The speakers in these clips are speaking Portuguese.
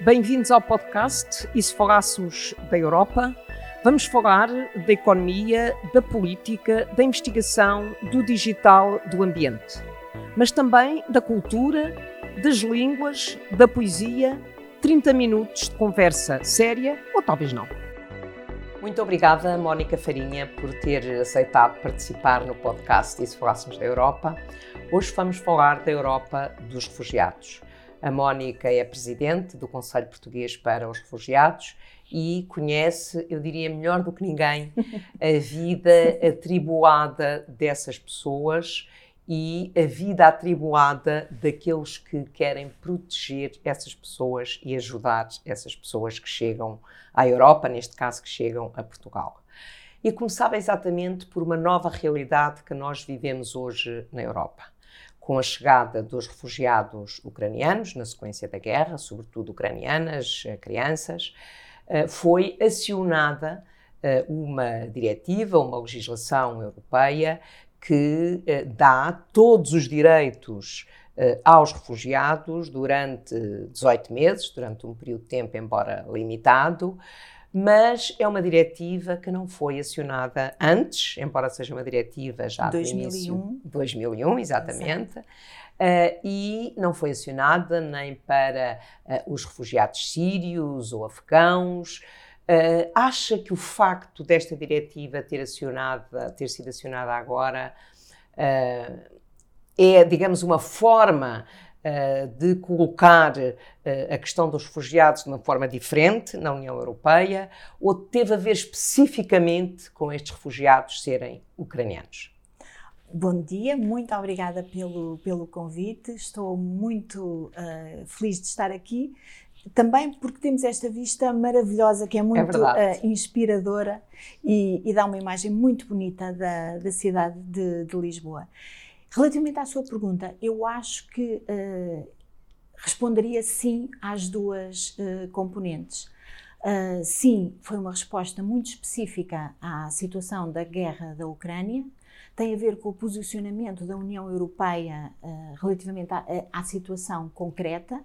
Bem-vindos ao podcast E se falássemos da Europa? Vamos falar da economia, da política, da investigação, do digital, do ambiente. Mas também da cultura, das línguas, da poesia. 30 minutos de conversa séria ou talvez não. Muito obrigada, Mónica Farinha, por ter aceitado participar no podcast E se falássemos da Europa. Hoje vamos falar da Europa dos refugiados. A Mónica é presidente do Conselho Português para os Refugiados e conhece, eu diria melhor do que ninguém, a vida atribuada dessas pessoas e a vida atribuada daqueles que querem proteger essas pessoas e ajudar essas pessoas que chegam à Europa, neste caso que chegam a Portugal. E começava exatamente por uma nova realidade que nós vivemos hoje na Europa com a chegada dos refugiados ucranianos, na sequência da guerra, sobretudo ucranianas, eh, crianças, eh, foi acionada eh, uma diretiva, uma legislação europeia que dá todos os direitos aos refugiados durante 18 meses, durante um período de tempo, embora limitado, mas é uma diretiva que não foi acionada antes, embora seja uma diretiva já 2001. do início 2001, exatamente. Uh, e não foi acionada nem para uh, os refugiados sírios ou afegãos. Uh, acha que o facto desta diretiva ter, acionada, ter sido acionada agora é, digamos, uma forma de colocar uh, a questão dos refugiados de uma forma diferente na União Europeia ou teve a ver especificamente com estes refugiados serem ucranianos? Bom dia, muito obrigada pelo, pelo convite. Estou muito uh, feliz de estar aqui. Também porque temos esta vista maravilhosa que é muito é inspiradora e, e, dá uma imagem muito bonita da, da cidade de, de Lisboa. Relativamente à sua pergunta, eu acho que uh, responderia sim às duas uh, componentes. Uh, sim, foi uma resposta muito específica à situação da guerra da Ucrânia, tem a ver com o posicionamento da União Europeia relativamente à, à, situação concreta.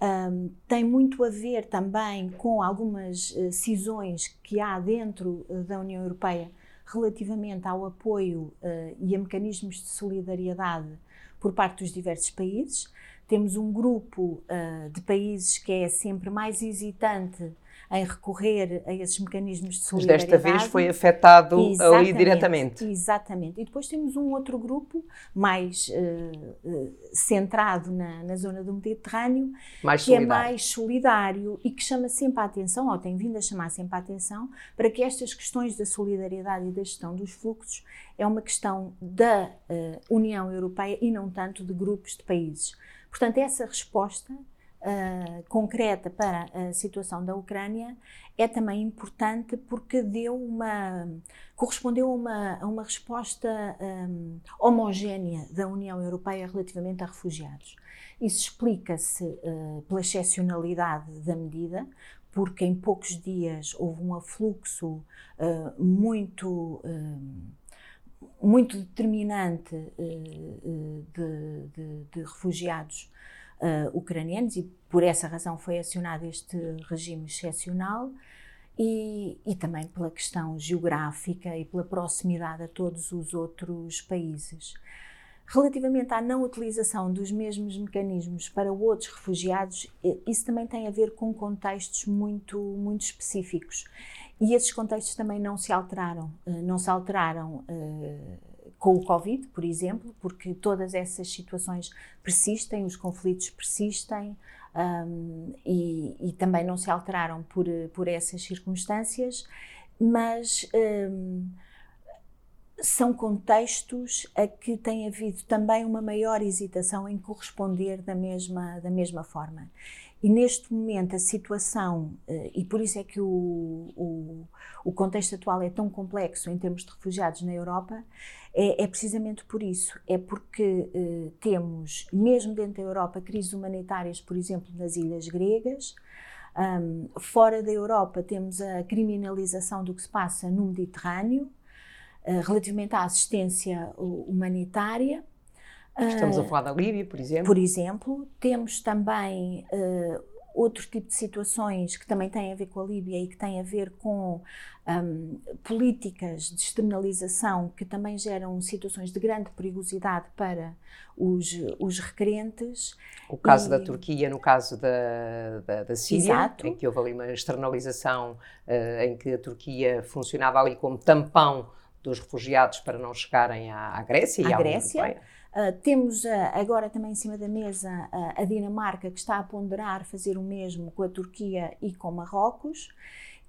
Um, tem muito a ver também com algumas cisões que há dentro da União Europeia relativamente ao apoio uh, e a mecanismos de solidariedade por parte dos diversos países. Temos um grupo uh, de países que é sempre mais hesitante em recorrer a esses mecanismos de solidariedade. Mas desta vez foi afetado ali diretamente. Exatamente. E depois temos um outro grupo mais uh, centrado na, na, zona do Mediterrâneo, mais que é solidário. é mais solidário e que chama sempre a atenção, ou tem vindo a chamar sempre a atenção, para que estas questões da solidariedade e da gestão dos fluxos é uma questão da uh, União Europeia e não tanto de grupos de países. Portanto, essa resposta uh, concreta para a situação da Ucrânia é também importante porque deu uma correspondeu a uma, a uma resposta um, homogénea da União Europeia relativamente a refugiados. Isso explica-se uh, pela excepcionalidade da medida, porque em poucos dias houve um afluxo uh, muito muito determinante de, de, de refugiados uh, ucranianos e por essa razão foi acionado este regime excepcional e, e, também pela questão geográfica e pela proximidade a todos os outros países. Relativamente à não utilização dos mesmos mecanismos para outros refugiados, eh, isso também tem a ver com contextos muito, muito específicos. E esses contextos também não se alteraram. Eh, não se alteraram com o Covid, por exemplo, porque todas essas situações persistem, os conflitos persistem um, e, e, também não se alteraram por, por essas circunstâncias, mas um, são contextos a que tem havido também uma maior hesitação em corresponder da mesma, da mesma forma. E neste momento a situação, eh, e por isso é que o, o, o contexto atual é tão complexo em termos de refugiados na Europa, é, é precisamente por isso. É porque eh, temos, mesmo dentro da Europa, crises humanitárias, por exemplo, nas ilhas gregas. Um, fora da Europa temos a criminalização do que se passa no Mediterrâneo, relativamente à assistência humanitária. Estamos a falar da Líbia, por exemplo. Por exemplo, temos também uh, outro tipo de situações que também têm a ver com a Líbia e que têm a ver com um, políticas de externalização que também geram situações de grande perigosidade para os, os requerentes. O caso e... da Turquia, no caso da, da, da Síria, Exato. em que houve ali uma externalização uh, em que a Turquia funcionava ali como tampão dos refugiados para não chegarem à, à Grécia à e à Grécia. Uh, temos uh, agora também em cima da mesa uh, a Dinamarca, que está a ponderar fazer o mesmo com a Turquia e com Marrocos.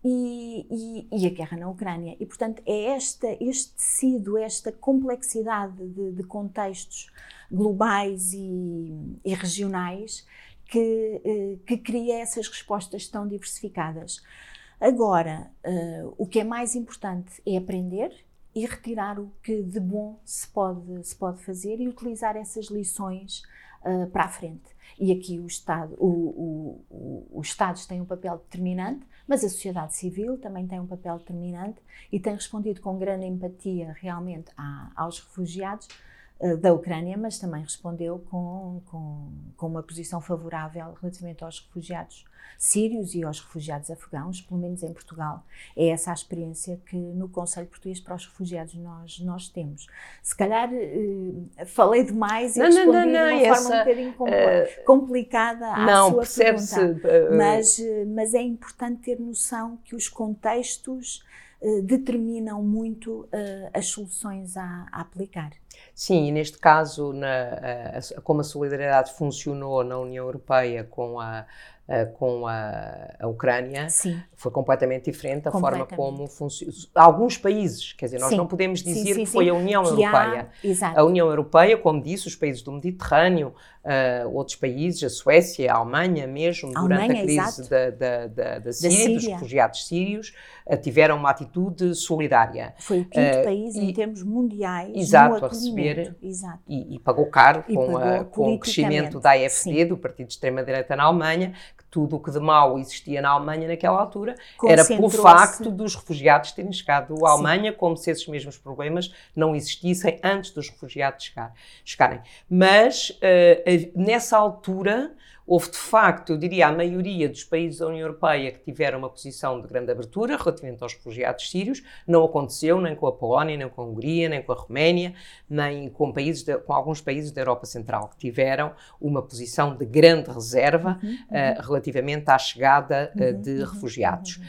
E, e, e, a guerra na Ucrânia. E, portanto, é esta, este tecido, esta complexidade de, de contextos globais e, e regionais que, eh, que, cria essas respostas tão diversificadas. Agora, o que é mais importante é aprender e retirar o que de bom se pode, se pode fazer e utilizar essas lições uh, para a frente. E aqui o Estado, o, o, o, os Estados têm um papel determinante, mas a sociedade civil também tem um papel determinante e tem respondido com grande empatia realmente a, aos refugiados, da Ucrânia, mas também respondeu com, com, com, uma posição favorável relativamente aos refugiados sírios e aos refugiados afegãos, pelo menos em Portugal. É essa a experiência que no Conselho Português para os Refugiados nós, nós temos. Se calhar uh, falei demais e não, respondi não, não, não, de uma essa, forma um bocadinho uh, complicada à não, sua pergunta, uh, mas, mas é importante ter noção que os contextos determinam muito as soluções a, a aplicar. Sim, e neste caso, na, a, como a solidariedade funcionou na União Europeia com a, a com a, a Ucrânia, sim. foi completamente diferente a forma como funciona. Alguns países, quer dizer, nós sim. não podemos dizer sim, que foi a União Europeia. Há, a União Europeia, como disse, os países do Mediterrâneo, uh, outros países, a Suécia, a Alemanha mesmo, a durante Alemanha, a crise da, da, da, da, Síria, Síria, dos refugiados sírios, uh, tiveram uma atitude solidária. Foi o quinto país e, em termos mundiais exato, a receber exato. E, e, pagou caro e com, pagou com o crescimento da AFD, do Partido de Extrema-Direita na Alemanha, tudo o que de mal existia na Alemanha naquela altura era pelo facto dos refugiados terem chegado à Alemanha, sim. como se esses mesmos problemas não existissem antes dos refugiados chegar, chegarem. Mas nessa altura houve de facto, eu diria, a maioria dos países da União Europeia que tiveram uma posição de grande abertura relativamente aos refugiados sírios. Não aconteceu nem com a Polónia, nem com a Hungria, nem com a Roménia, nem com, países de, com alguns países da Europa Central que tiveram uma posição de grande reserva uhum. Uh, relativamente à chegada uh, de uhum, refugiados.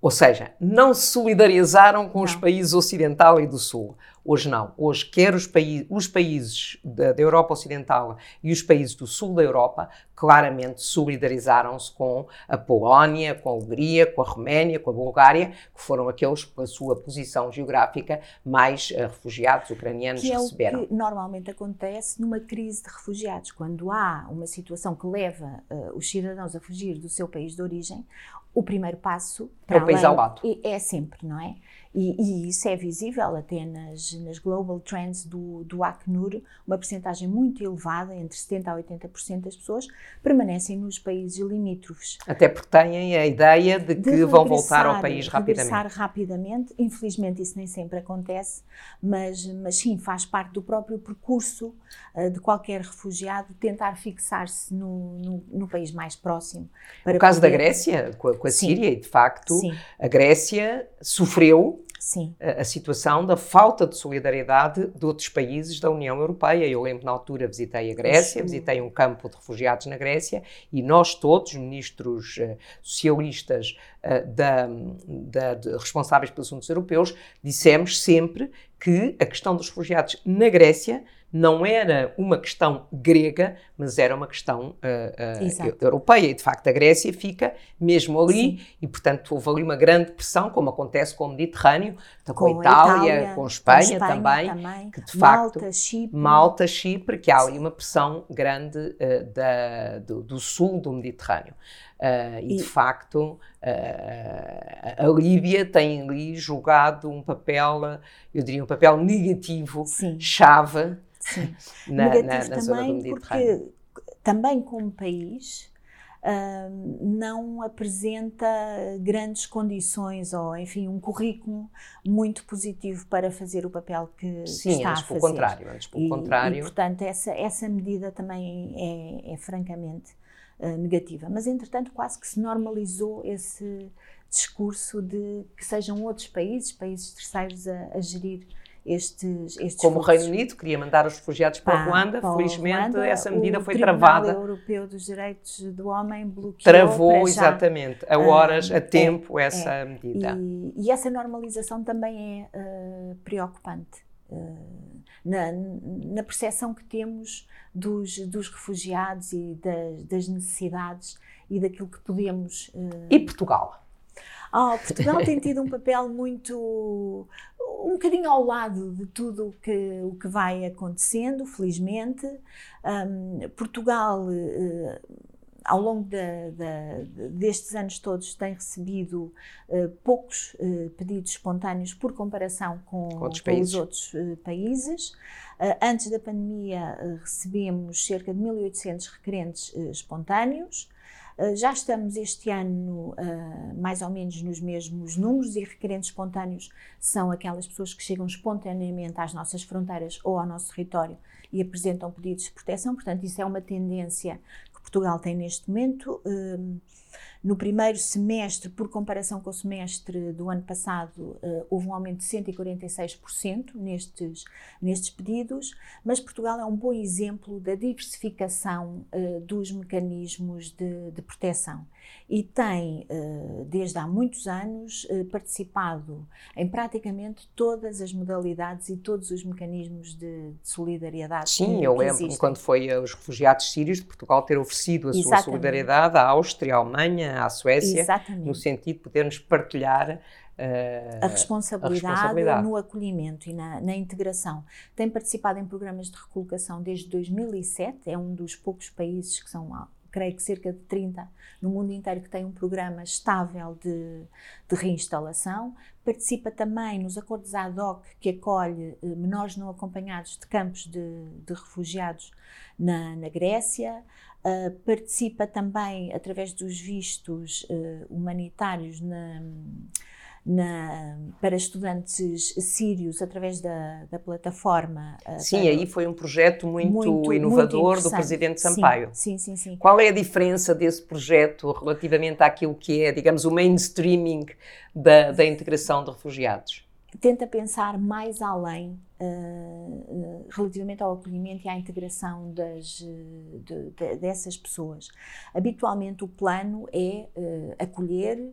Ou seja, não se solidarizaram com não. os países ocidental e do sul. Hoje não. Hoje, quer os, paí os países da, da, Europa Ocidental e os países do sul da Europa claramente solidarizaram-se com a Polónia, com a Hungria, com a Roménia, com a Bulgária, que foram aqueles, pela sua posição geográfica, mais uh, refugiados ucranianos que é receberam. O que normalmente acontece numa crise de refugiados. Quando há uma situação que leva uh, os cidadãos a fugir do seu país de origem, o primeiro passo para é o país ao. É sempre, não é? E, e, isso é visível até nas, nas Global Trends do, do Acnur, uma percentagem muito elevada, entre 70% a 80% das pessoas, permanecem nos países limítrofes. Até porque têm a ideia de que de vão voltar ao país rapidamente. Regressar rapidamente, infelizmente isso nem sempre acontece, mas, mas sim, faz parte do próprio percurso uh, de qualquer refugiado tentar fixar-se no, no, no, país mais próximo. Para o caso poder... da Grécia, com a, com a Síria, e de facto, sim. a Grécia sofreu a, a, situação da falta de solidariedade de outros países da União Europeia. Eu lembro na altura visitei a Grécia, Sim. visitei um campo de refugiados na Grécia e nós todos, ministros uh, socialistas uh, da, da, de, responsáveis pelos assuntos europeus, dissemos sempre que a questão dos refugiados na Grécia não era uma questão grega, mas era uma questão uh, uh, europeia. E, de facto, a Grécia fica mesmo ali, Sim. e, portanto, houve ali uma grande pressão, como acontece com o Mediterrâneo, com, com a Itália, Itália, com Espanha, com Espanha também, também, que, de Malta, facto, Chipre. Malta, Chipre, que há ali uma pressão grande uh, da, do, do, sul do Mediterrâneo. Uh, e, e, de facto, uh, a Líbia tem ali jogado um papel, eu diria, um papel negativo, Sim. chave, Sim. na, Negativo na, na zona do Mediterrâneo. Porque também como país uh, não apresenta grandes condições ou, enfim, um currículo muito positivo para fazer o papel que, Sim, está antes a fazer. contrário, antes pelo e, contrário. E, portanto, essa, essa medida também é, é francamente uh, negativa. Mas, entretanto, quase que se normalizou esse discurso de que sejam outros países, países terceiros, a, a gerir estes, estes Como fluxos. o Reino Unido queria mandar os refugiados para, Para- Ruanda, para o felizmente Ruanda, essa medida o foi Tribunal travada. Europeu dos Direitos do Homem bloqueou Travou exatamente a horas, Ah, a tempo, essa é. medida. E, e essa normalização também é eh, preocupante eh, na, na percepção que temos dos, dos refugiados e das, das necessidades e daquilo que podemos. eh, E Portugal? Ah, Portugal tem tido um papel muito. um bocadinho ao lado de tudo o que, o que vai acontecendo, felizmente. Ahm, Portugal, eh, ao longo da- da- destes anos todos, tem recebido eh, poucos eh, pedidos espontâneos por comparação com, Com outros com os outros eh, países. Antes da pandemia, recebemos cerca de 1.800 requerentes espontâneos. Uh, Já estamos este ano uh, mais ou menos nos mesmos números e requerentes espontâneos são aquelas pessoas que chegam espontaneamente às nossas fronteiras ou ao nosso território e apresentam pedidos de proteção. Portanto, isso é uma tendência Portugal tem neste momento. No primeiro semestre, por comparação com o semestre do ano passado, uh, houve um aumento de 146% nestes, nestes pedidos, mas Portugal é um bom exemplo da diversificação uh, dos mecanismos de, de proteção e tem, uh, desde há muitos anos, participado em praticamente todas as modalidades e todos os mecanismos de, de solidariedade. Sim, eu lembro existem. quando foi os refugiados sírios de Portugal ter oferecido a sua Exatamente. solidariedade à Áustria, à Alemanha, à Suécia, Exatamente. no sentido de podermos partilhar eh, a responsabilidade, a responsabilidade. no acolhimento e na, na integração. Tem participado em programas de recolocação desde 2007, é um dos poucos países que são, ah, creio que cerca de 30 no mundo inteiro que tem um programa estável de, de reinstalação. Participa também nos acordos ad hoc que acolhe eh, menores não acompanhados de campos de, de refugiados na, na Grécia. Uh, participa também através dos vistos uh, humanitários na, na, para estudantes sírios através da, da plataforma. uh, Sim, para- aí foi um projeto muito, muito inovador do interessante. Presidente Sim, Sampaio. Sim, sim, sim. Qual é a diferença desse projeto relativamente àquilo que é, digamos, o mainstreaming da, da integração de refugiados? Tenta pensar mais além uh, relativamente ao acolhimento e à integração das, uh, de- de- dessas pessoas. Habitualmente o plano é uh, acolher,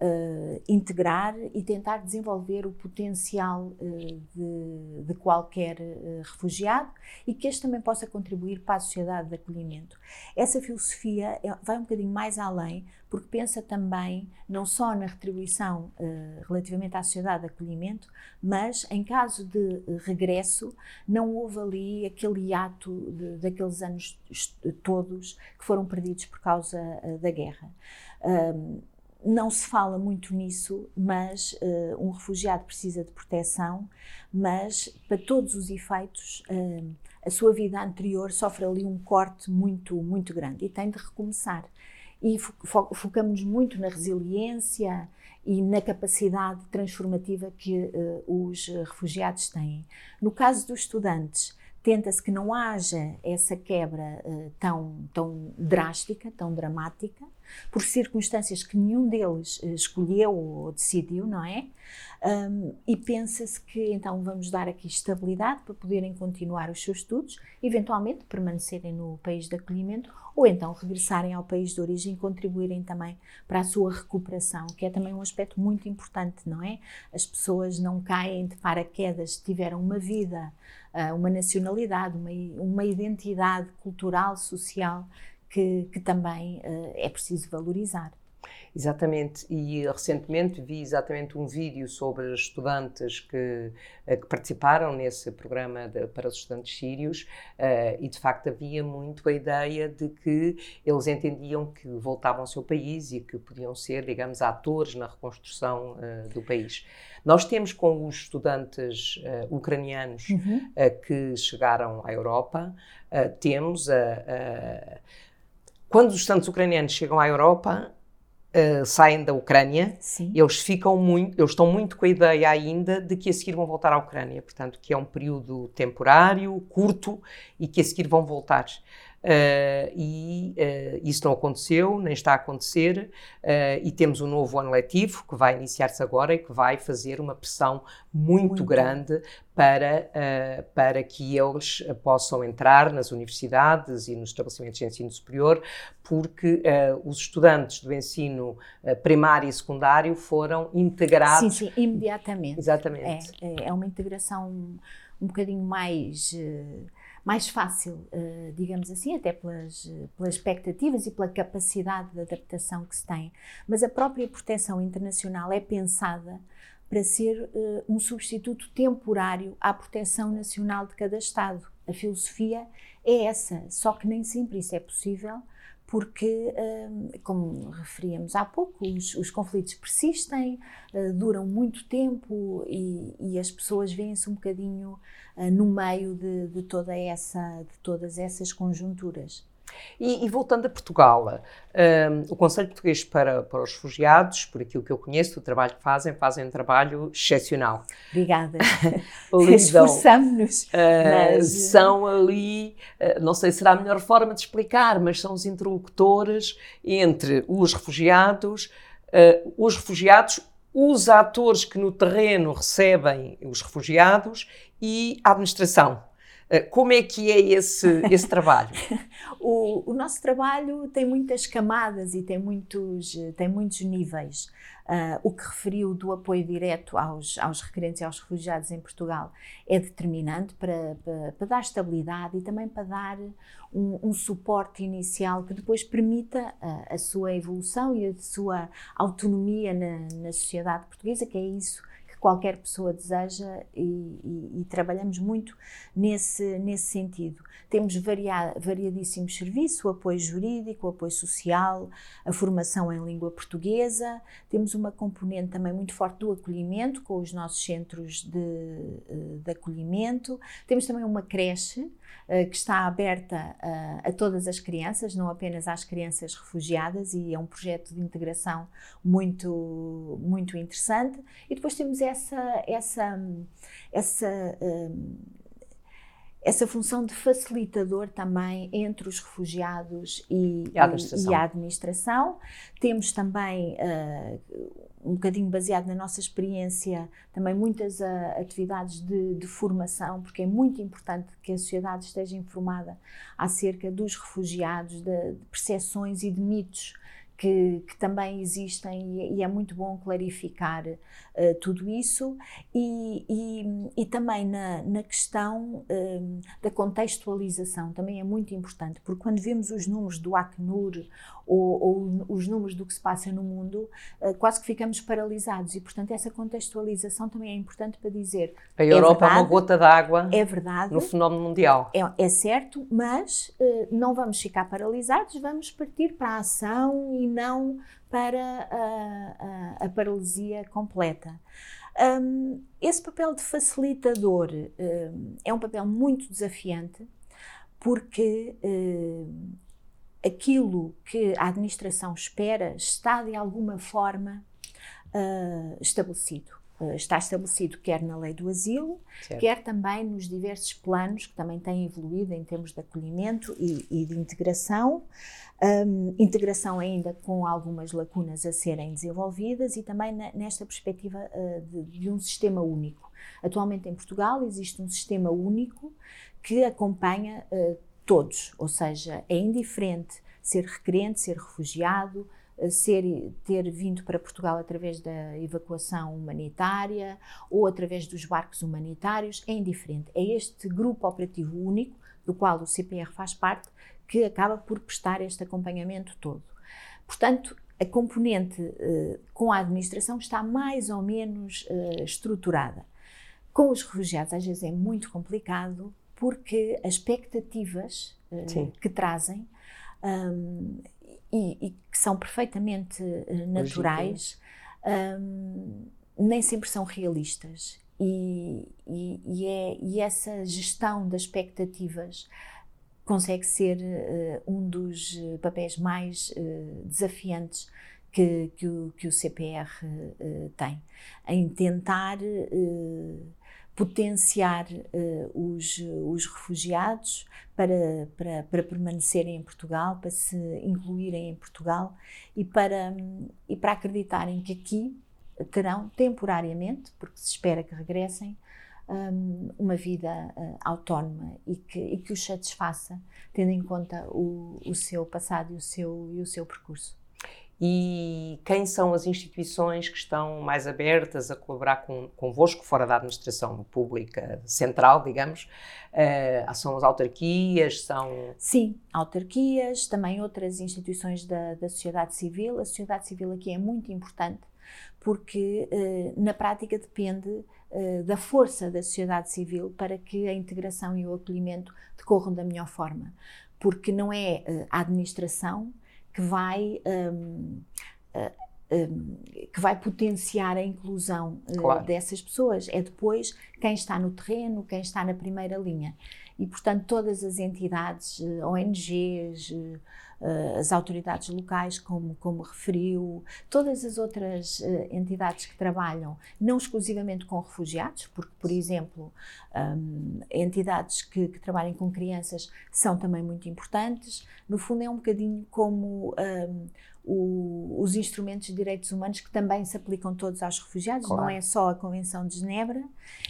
uh, integrar e tentar desenvolver o potencial uh, de, de qualquer uh, refugiado e que este também possa contribuir para a sociedade de acolhimento. Essa filosofia é- vai um bocadinho mais além, porque pensa também não só na retribuição relativamente à sociedade de acolhimento, mas em caso de regresso, não houve ali aquele hiato de- daqueles anos todos que foram perdidos por causa da guerra. Não se fala muito nisso, mas eh, um refugiado precisa de proteção, mas para todos os efeitos, ahm, a sua vida anterior sofre ali um corte muito, muito grande e tem de recomeçar. E fo- fo- focamos muito na resiliência e na capacidade transformativa que eh, os refugiados têm. No caso dos estudantes, tenta-se que não haja essa quebra eh, tão, tão drástica, tão dramática, por circunstâncias que nenhum deles eh, escolheu ou decidiu, não é? Um, e pensa-se que então vamos dar aqui estabilidade para poderem continuar os seus estudos, eventualmente permanecerem no país de acolhimento ou então regressarem ao país de origem e contribuírem também para a sua recuperação, que é também um aspecto muito importante, não é? As pessoas não caem de paraquedas, tiveram uma vida, ah, uma nacionalidade, uma, uma identidade cultural, social que, que também ah, é preciso valorizar. Exatamente, e recentemente vi exatamente um vídeo sobre estudantes que, eh, que participaram nesse programa de- para os estudantes sírios eh, e de facto havia muito a ideia de que eles entendiam que voltavam ao seu país e que podiam ser, digamos, atores na reconstrução eh, do país. Nós temos com os estudantes eh, ucranianos eh, que chegaram à Europa, temos a. a- quando os estudantes ucranianos chegam à Europa, eh, saem da Ucrânia, Sim. eles ficam muito, eles estão muito com a ideia ainda de que a seguir vão voltar à Ucrânia, portanto, que é um período temporário, curto e que a seguir vão voltar. Uh, e uh, isso não aconteceu, nem está a acontecer, uh, e temos um novo ano letivo que vai iniciar-se agora e que vai fazer uma pressão muito, muito. grande para, para que eles possam entrar nas universidades e nos estabelecimentos de ensino superior, porque os estudantes do ensino primário e secundário foram integrados. Sim, sim, imediatamente. Exatamente. É, é uma integração um bocadinho mais mais fácil, uh, digamos assim, até pelas, pelas expectativas e pela capacidade de adaptação que se tem. Mas a própria proteção internacional é pensada para ser uh, um substituto temporário à proteção nacional de cada Estado. A filosofia é essa, só que nem sempre isso é possível porque, como referíamos há pouco, os, os conflitos persistem, eh, duram muito tempo e, e as pessoas veem-se um bocadinho eh, no meio de, de, toda essa, de todas essas conjunturas. E, e, voltando a Portugal, um, o Conselho Português para, para os Refugiados, por aquilo que eu conheço, o trabalho que fazem, fazem um trabalho excepcional. Obrigada. Esforçamos-nos. Uh, mas... São ali, uh, não sei se será a melhor forma de explicar, mas são os interlocutores entre os refugiados, uh, os refugiados, os atores que no terreno recebem os refugiados e a administração. Eh, como é que é esse, esse trabalho? o, o, nosso trabalho tem muitas camadas e tem muitos, tem muitos níveis. Uh, o que referiu do apoio direto aos, aos requerentes e aos refugiados em Portugal é determinante para, para, para dar estabilidade e também para dar um, um suporte inicial que depois permita a, a, sua evolução e a sua autonomia na, na sociedade portuguesa, que é isso qualquer pessoa deseja e, e, e, trabalhamos muito nesse, nesse sentido. Temos varia, variadíssimos serviços, o apoio jurídico, o apoio social, a formação em língua portuguesa, temos uma componente também muito forte do acolhimento, com os nossos centros de, eh, de acolhimento, temos também uma creche, que está aberta a, a, todas as crianças, não apenas às crianças refugiadas, e é um projeto de integração muito, muito interessante. E depois temos essa, essa, essa, um, essa função de facilitador também entre os refugiados e, e, a, administração. E a administração. Temos também uh, um bocadinho baseado na nossa experiência, também muitas uh, atividades de, de, formação, porque é muito importante que a sociedade esteja informada acerca dos refugiados, de, de percepções e de mitos que, que, também existem e, é muito bom clarificar uh, tudo isso. E, e, e também na, na questão uh, da contextualização também é muito importante porque quando vemos os números do Acnur ou, ou os números do que se passa no mundo uh, quase que ficamos paralisados e portanto essa contextualização também é importante para dizer a Europa é, verdade, é uma gota d'água é verdade no fenómeno mundial. é, é certo mas não vamos ficar paralisados vamos partir para a ação e não para a, a, a paralisia completa. Um, esse papel de facilitador um, é um papel muito desafiante porque um, aquilo que a administração espera está de alguma forma uh, estabelecido. Uh, está estabelecido quer na lei do asilo, certo. quer também nos diversos planos que também têm evoluído em termos de acolhimento e, e de integração um, integração ainda com algumas lacunas a serem desenvolvidas e também na, nesta perspectiva uh, de, de, um sistema único. Atualmente em Portugal existe um sistema único que acompanha uh, todos, ou seja, é indiferente ser requerente, ser refugiado, ser, ter vindo para Portugal através da evacuação humanitária ou através dos barcos humanitários, é indiferente. É este grupo operativo único, do qual o CPR faz parte, que acaba por prestar este acompanhamento todo. Portanto, a componente uh, com a administração está mais ou menos uh, estruturada. Com os refugiados, às vezes é muito complicado porque as expectativas uh, que trazem um, e, e, que são perfeitamente naturais um, nem sempre são realistas. E, e, e, é, e essa gestão das expectativas consegue ser uh, um dos eh, papéis mais uh, desafiantes que, que, o, que o CPR uh, tem, em tentar potenciar uh, os, os refugiados para, para, para permanecerem em Portugal, para se incluírem em Portugal e para, e para acreditarem que aqui terão temporariamente, porque se espera que regressem, um, uma vida uh, autónoma e que, e que os satisfaça, tendo em conta o, o seu passado e o seu, e o seu percurso. E quem são as instituições que estão mais abertas a colaborar com, convosco, fora da administração pública central, digamos? Uh, são as autarquias? São... Sim, autarquias, também outras instituições da, da sociedade civil. A sociedade civil aqui é muito importante porque uh, na prática depende uh, da força da sociedade civil para que a integração e o acolhimento decorram da melhor forma. Porque não é a administração que vai, um, um, que vai potenciar a inclusão uh, claro. dessas pessoas. É depois quem está no terreno, quem está na primeira linha. E, portanto, todas as entidades, uh, ONGs, as autoridades locais, como, como referiu, todas as outras entidades que trabalham, não exclusivamente com refugiados, porque, por exemplo, um, entidades que, que, trabalhem com crianças são também muito importantes. No fundo, é um bocadinho como um, o, os instrumentos de direitos humanos que também se aplicam todos aos refugiados, claro. não é só a Convenção de Genebra,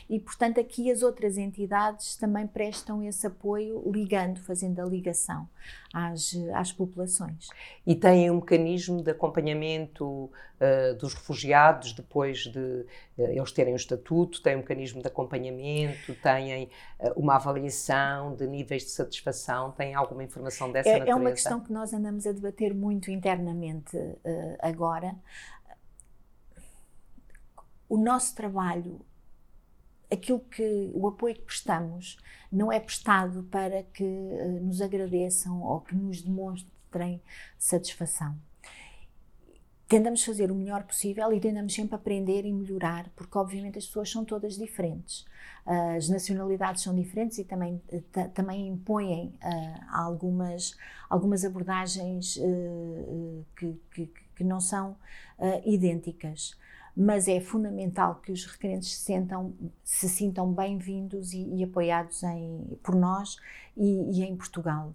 e portanto aqui as outras entidades também prestam esse apoio, ligando, fazendo a ligação às, às populações. E têm um mecanismo de acompanhamento uh, dos refugiados depois de uh, eles terem o estatuto, têm um mecanismo de acompanhamento, têm uh, uma avaliação de níveis de satisfação, têm alguma informação dessa é, natureza? É uma questão que nós andamos a debater muito internamente agora. O nosso trabalho aquilo que o apoio que prestamos não é prestado para que nos agradeçam ou que nos demonstrem satisfação. Tentamos fazer o melhor possível e tentamos sempre aprender e melhorar, porque obviamente as pessoas são todas diferentes. Uh, as nacionalidades são diferentes e também, uh, também impõem algumas, algumas abordagens que, que, que, não são idênticas mas é fundamental que os requerentes se, sentam, se sintam bem-vindos e, e, apoiados em, por nós e, e em Portugal.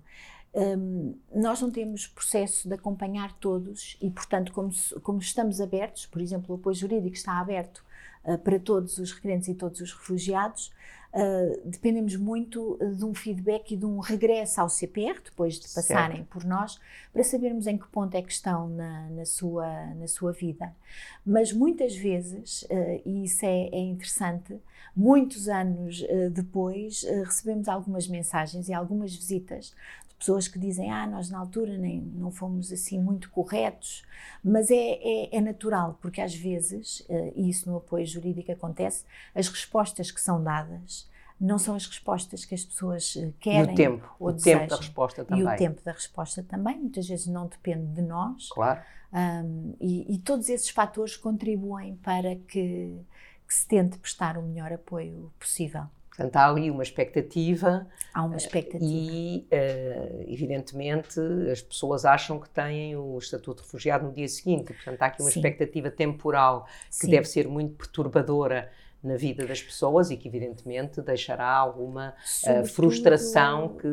Um, nós não temos processo de acompanhar todos e, portanto, como, como estamos abertos, por exemplo, o apoio jurídico está aberto uh, para todos os requerentes e todos os refugiados, uh, dependemos muito de um feedback e de um regresso ao CPR, depois de passarem certo. por nós, para sabermos em que ponto é que estão na, na sua, na sua vida. Mas muitas vezes, uh, e isso é, é, interessante, muitos anos depois, recebemos algumas mensagens e algumas visitas pessoas que dizem, ah, nós na altura nem, não fomos assim muito corretos, mas é, é, é natural, porque às vezes, uh, e isso no apoio jurídico acontece, as respostas que são dadas não são as respostas que as pessoas eh, querem. E o tempo, ou o desejam. tempo da resposta também. E o tempo da resposta também, muitas vezes não depende de nós. Claro. Um, e, e, todos esses fatores contribuem para que, que se tente prestar o melhor apoio possível. Portanto, há ali uma expectativa. Há uma expectativa. E, uh, evidentemente, as pessoas acham que têm o estatuto de refugiado no dia seguinte. Portanto, há aqui uma Sim. expectativa temporal que Sim. deve ser muito perturbadora na vida das pessoas e que, evidentemente, deixará alguma uh, frustração que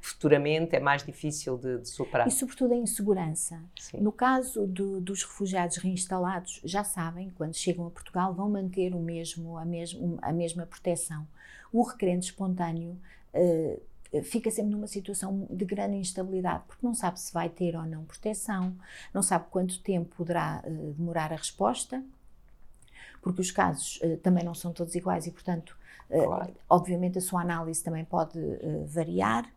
futuramente é mais difícil de, de superar. E, sobretudo, a insegurança. Sim. No caso do, dos refugiados reinstalados, já sabem, quando chegam a Portugal, vão manter o mesmo, a, mesmo, a mesma proteção um requerente espontâneo uh, fica sempre numa situação de grande instabilidade, porque não sabe se vai ter ou não proteção, não sabe quanto tempo poderá uh, demorar a resposta, porque os casos uh, também não são todos iguais e, portanto, claro. obviamente a sua análise também pode variar.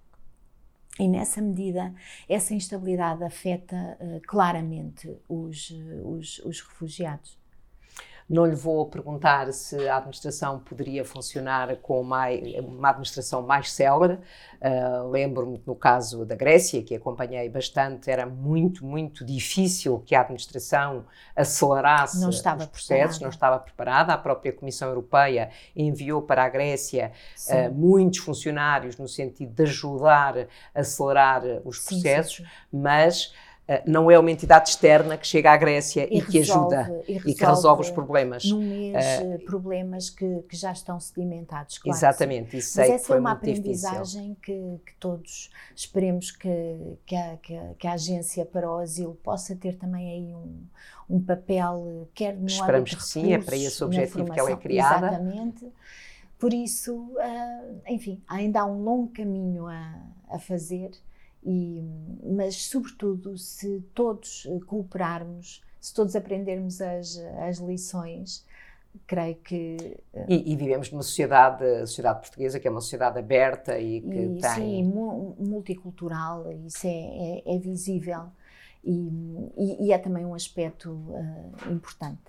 E nessa medida, essa instabilidade afeta claramente os, os, os refugiados. Não lhe vou perguntar se a administração poderia funcionar com mais, uma administração mais célere. Uh, Lembro-me no caso da Grécia, que acompanhei bastante, era muito, muito difícil que a administração acelerasse os processos, preparada. não estava preparada. A própria Comissão Europeia enviou para a Grécia uh, muitos funcionários no sentido de ajudar a acelerar os processos, sim, sim, sim. mas não é uma entidade externa que chega à Grécia e, e que resolve, ajuda e, e, que resolve os problemas. Num mês, uh, problemas que, que, já estão sedimentados, claro. Exatamente, isso Mas essa foi é uma aprendizagem que, que, todos esperemos que, que a, que, a, Agência para o Asilo possa ter também aí um, um papel, quer no Esperamos que sim, é para esse objetivo que ela é criada. Exatamente. Por isso, uh, enfim, ainda há um longo caminho a, a fazer e, mas, sobretudo, se todos eh, cooperarmos, se todos aprendermos as, as lições, creio que. Eh, e, e, vivemos numa sociedade, sociedade portuguesa que é uma sociedade aberta e que e, tem. Sim, multicultural, isso é, é, é visível. E, e, é também um aspecto uh, importante.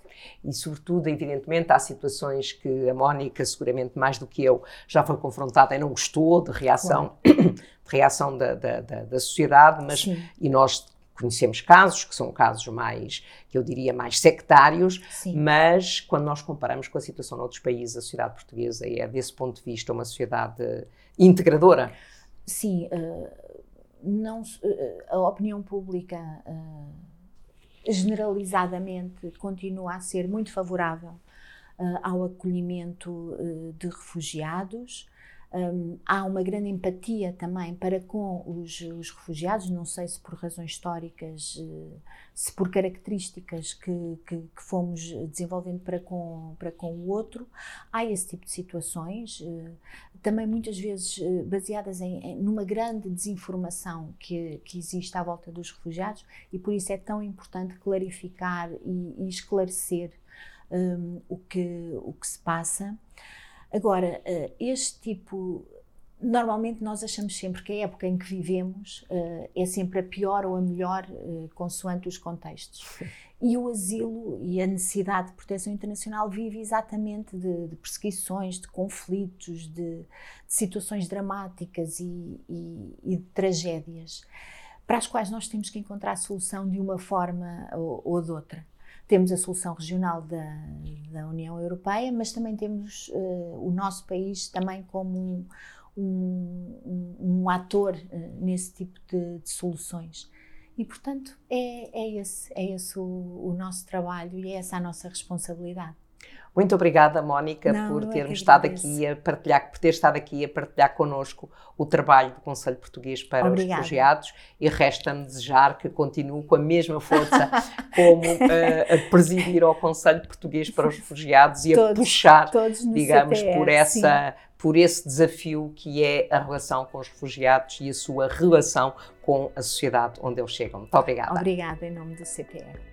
E, sobretudo, evidentemente, há situações que a Mónica, seguramente mais do que eu, já foi confrontada e não gostou de reação, claro. de reação da, da, da, da sociedade, mas Sim. e nós conhecemos casos que são casos mais, que eu diria, mais sectários, Sim. mas quando nós comparamos com a situação noutros países, a sociedade portuguesa é, desse ponto de vista, uma sociedade integradora. Sim, uh, não, eh, a opinião pública uh, generalizadamente continua a ser muito favorável ao acolhimento de refugiados. Um, há uma grande empatia também para com os, os, refugiados, não sei se por razões históricas, se por características que, que, que, fomos desenvolvendo para com, para com o outro. Há esse tipo de situações também muitas vezes eh, baseadas em, numa grande desinformação que, que existe à volta dos refugiados e por isso é tão importante clarificar e, e esclarecer um, o, que, o que se passa. Agora, uh, este tipo normalmente nós achamos sempre que a época em que vivemos uh, é sempre a pior ou a melhor, uh, consoante os contextos. E o asilo e a necessidade de proteção internacional vive exatamente de, de perseguições, de conflitos, de, de situações dramáticas e, e, e, de tragédias, para as quais nós temos que encontrar a solução de uma forma ou, ou de outra. Temos a solução regional da, da União Europeia, mas também temos uh, o nosso país também como um, um, um, ator uh, nesse tipo de, de soluções. E, portanto, é, é esse, é esse o, o nosso trabalho e é essa a nossa responsabilidade. Muito obrigada, Mónica, Não, por termos estado aqui a partilhar, por ter estado aqui a partilhar connosco o trabalho do Conselho Português para Obrigada. os Refugiados e resta-me desejar que continue com a mesma força como uh, a presidir ao Conselho Português para os Refugiados e todos, a puxar, digamos, CPR, por essa por esse desafio que é a relação com os refugiados e a sua relação com a sociedade onde eles chegam. Muito obrigada. Obrigada em nome do CPR.